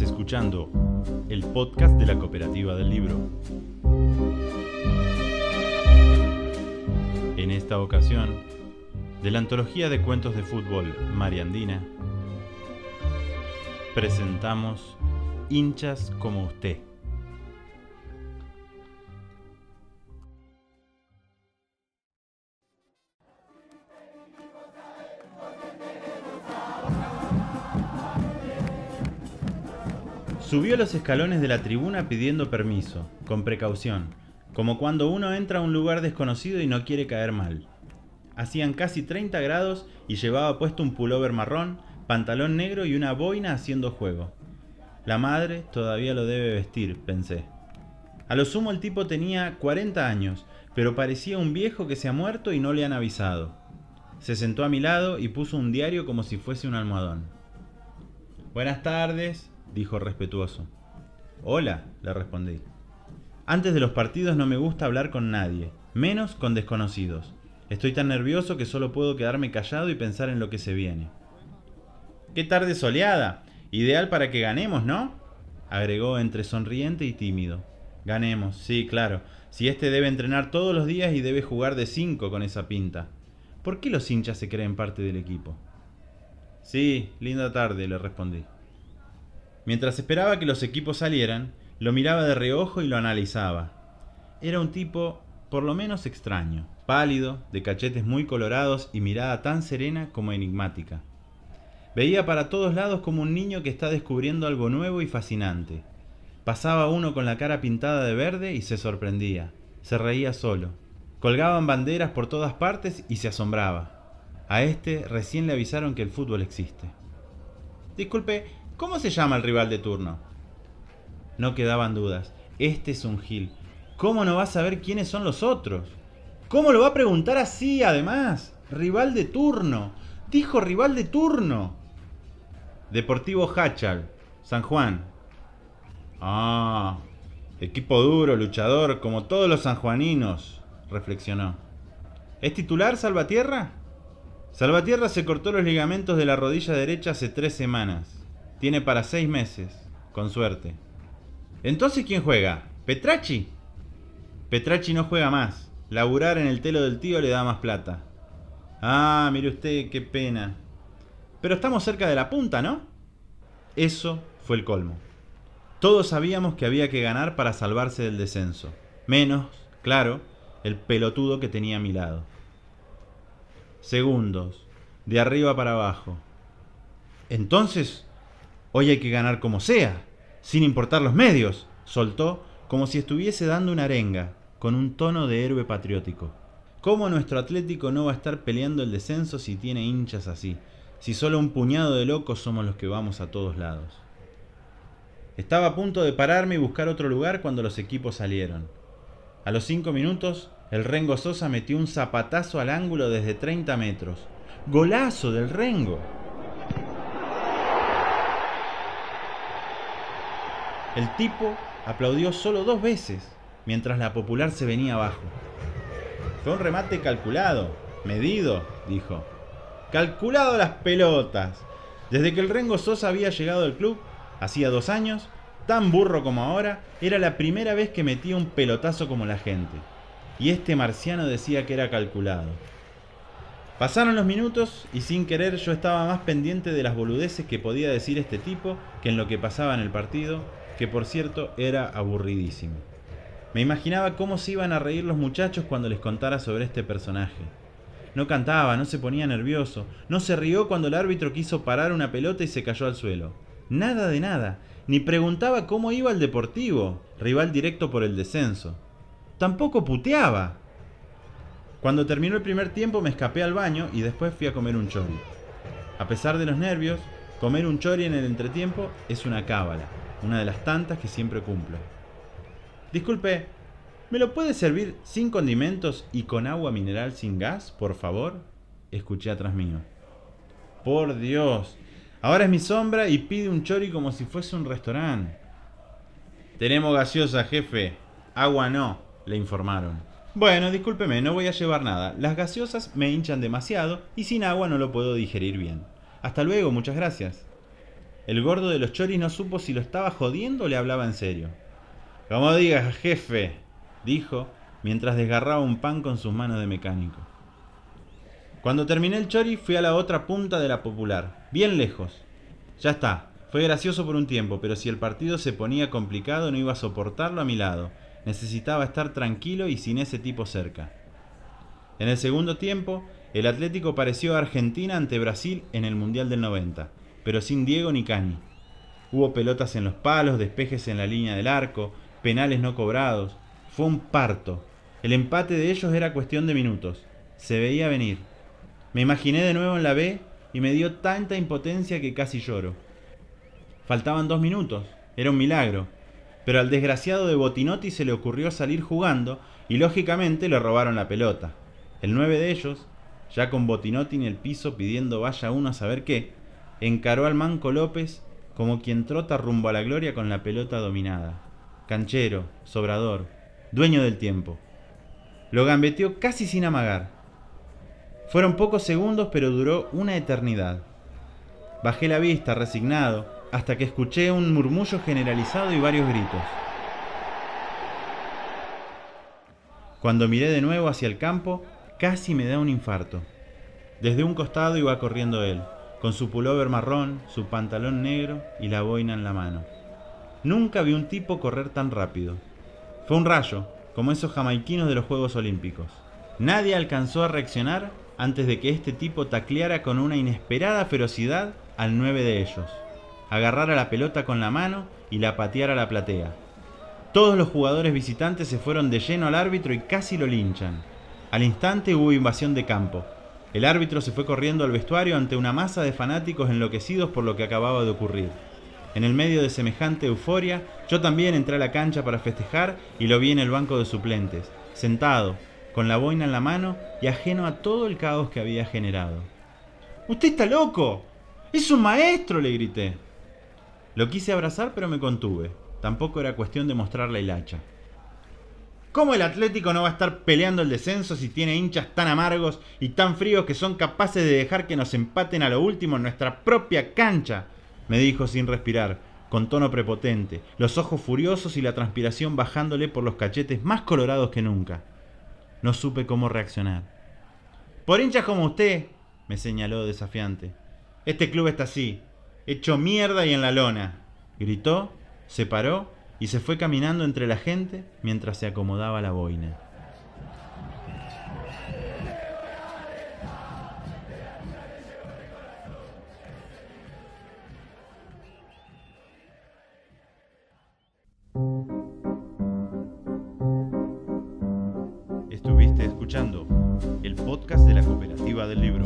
Escuchando el podcast de la Cooperativa del Libro. En esta ocasión, de la antología de cuentos de fútbol Mariandina, presentamos Hinchas como usted. Subió los escalones de la tribuna pidiendo permiso, con precaución, como cuando uno entra a un lugar desconocido y no quiere caer mal. Hacían casi 30 grados y llevaba puesto un pullover marrón, pantalón negro y una boina haciendo juego. La madre todavía lo debe vestir, pensé. A lo sumo el tipo tenía 40 años, pero parecía un viejo que se ha muerto y no le han avisado. Se sentó a mi lado y puso un diario como si fuese un almohadón. Buenas tardes, dijo respetuoso. Hola, le respondí. Antes de los partidos no me gusta hablar con nadie, menos con desconocidos. Estoy tan nervioso que solo puedo quedarme callado y pensar en lo que se viene. ¡Qué tarde soleada! Ideal para que ganemos, ¿no? agregó entre sonriente y tímido. Ganemos, sí, claro. Si este debe entrenar todos los días y debe jugar de cinco con esa pinta. ¿Por qué los hinchas se creen parte del equipo? Sí, linda tarde, le respondí. Mientras esperaba que los equipos salieran, lo miraba de reojo y lo analizaba. Era un tipo, por lo menos extraño, pálido, de cachetes muy colorados y mirada tan serena como enigmática. Veía para todos lados como un niño que está descubriendo algo nuevo y fascinante. Pasaba uno con la cara pintada de verde y se sorprendía. Se reía solo. Colgaban banderas por todas partes y se asombraba. A este recién le avisaron que el fútbol existe. Disculpe, ¿Cómo se llama el rival de turno? No quedaban dudas. Este es un Gil. ¿Cómo no va a saber quiénes son los otros? ¿Cómo lo va a preguntar así, además? Rival de turno. Dijo rival de turno. Deportivo Hachal, San Juan. Ah, equipo duro, luchador, como todos los sanjuaninos, reflexionó. ¿Es titular Salvatierra? Salvatierra se cortó los ligamentos de la rodilla derecha hace tres semanas. Tiene para seis meses, con suerte. Entonces, ¿quién juega? ¿Petrachi? Petrachi no juega más. Laburar en el telo del tío le da más plata. Ah, mire usted, qué pena. Pero estamos cerca de la punta, ¿no? Eso fue el colmo. Todos sabíamos que había que ganar para salvarse del descenso. Menos, claro, el pelotudo que tenía a mi lado. Segundos, de arriba para abajo. Entonces, Hoy hay que ganar como sea, sin importar los medios, soltó como si estuviese dando una arenga, con un tono de héroe patriótico. ¿Cómo nuestro Atlético no va a estar peleando el descenso si tiene hinchas así? Si solo un puñado de locos somos los que vamos a todos lados. Estaba a punto de pararme y buscar otro lugar cuando los equipos salieron. A los cinco minutos, el Rengo Sosa metió un zapatazo al ángulo desde 30 metros. ¡Golazo del Rengo! El tipo aplaudió solo dos veces, mientras la popular se venía abajo. Fue un remate calculado, medido, dijo. Calculado las pelotas. Desde que el Rengo Sosa había llegado al club, hacía dos años, tan burro como ahora, era la primera vez que metía un pelotazo como la gente. Y este marciano decía que era calculado. Pasaron los minutos y sin querer yo estaba más pendiente de las boludeces que podía decir este tipo que en lo que pasaba en el partido que por cierto era aburridísimo. Me imaginaba cómo se iban a reír los muchachos cuando les contara sobre este personaje. No cantaba, no se ponía nervioso, no se rió cuando el árbitro quiso parar una pelota y se cayó al suelo. Nada de nada, ni preguntaba cómo iba el Deportivo, rival directo por el descenso. Tampoco puteaba. Cuando terminó el primer tiempo me escapé al baño y después fui a comer un chori. A pesar de los nervios, comer un chori en el entretiempo es una cábala una de las tantas que siempre cumplo. Disculpe, ¿me lo puede servir sin condimentos y con agua mineral sin gas, por favor? Escuché atrás mío. Por Dios, ahora es mi sombra y pide un chori como si fuese un restaurante. Tenemos gaseosa, jefe. Agua no, le informaron. Bueno, discúlpeme, no voy a llevar nada. Las gaseosas me hinchan demasiado y sin agua no lo puedo digerir bien. Hasta luego, muchas gracias. El gordo de los choris no supo si lo estaba jodiendo o le hablaba en serio. Como digas, jefe, dijo, mientras desgarraba un pan con sus manos de mecánico. Cuando terminé el chori fui a la otra punta de la popular, bien lejos. Ya está, fue gracioso por un tiempo, pero si el partido se ponía complicado no iba a soportarlo a mi lado. Necesitaba estar tranquilo y sin ese tipo cerca. En el segundo tiempo, el Atlético pareció Argentina ante Brasil en el Mundial del 90, pero sin Diego ni Cani. Hubo pelotas en los palos, despejes en la línea del arco, penales no cobrados. Fue un parto. El empate de ellos era cuestión de minutos. Se veía venir. Me imaginé de nuevo en la B y me dio tanta impotencia que casi lloro. Faltaban dos minutos. Era un milagro. Pero al desgraciado de Botinotti se le ocurrió salir jugando y lógicamente le robaron la pelota. El nueve de ellos, ya con Botinotti en el piso pidiendo vaya uno a saber qué, encaró al Manco López como quien trota rumbo a la gloria con la pelota dominada. Canchero, sobrador, dueño del tiempo. Lo gambeteó casi sin amagar. Fueron pocos segundos, pero duró una eternidad. Bajé la vista, resignado, hasta que escuché un murmullo generalizado y varios gritos. Cuando miré de nuevo hacia el campo, casi me da un infarto. Desde un costado iba corriendo él, con su pullover marrón, su pantalón negro y la boina en la mano. Nunca vi un tipo correr tan rápido. Fue un rayo, como esos jamaiquinos de los Juegos Olímpicos. Nadie alcanzó a reaccionar antes de que este tipo tacleara con una inesperada ferocidad al nueve de ellos, agarrara la pelota con la mano y la pateara a la platea. Todos los jugadores visitantes se fueron de lleno al árbitro y casi lo linchan. Al instante hubo invasión de campo. El árbitro se fue corriendo al vestuario ante una masa de fanáticos enloquecidos por lo que acababa de ocurrir. En el medio de semejante euforia, yo también entré a la cancha para festejar y lo vi en el banco de suplentes, sentado, con la boina en la mano y ajeno a todo el caos que había generado. ¡Usted está loco! ¡Es un maestro! le grité. Lo quise abrazar pero me contuve. Tampoco era cuestión de mostrar la hilacha. ¿Cómo el Atlético no va a estar peleando el descenso si tiene hinchas tan amargos y tan fríos que son capaces de dejar que nos empaten a lo último en nuestra propia cancha? me dijo sin respirar, con tono prepotente, los ojos furiosos y la transpiración bajándole por los cachetes más colorados que nunca. No supe cómo reaccionar. Por hinchas como usted, me señaló desafiante. Este club está así, hecho mierda y en la lona. Gritó, se paró y se fue caminando entre la gente mientras se acomodaba la boina. escuchando el podcast de la Cooperativa del Libro.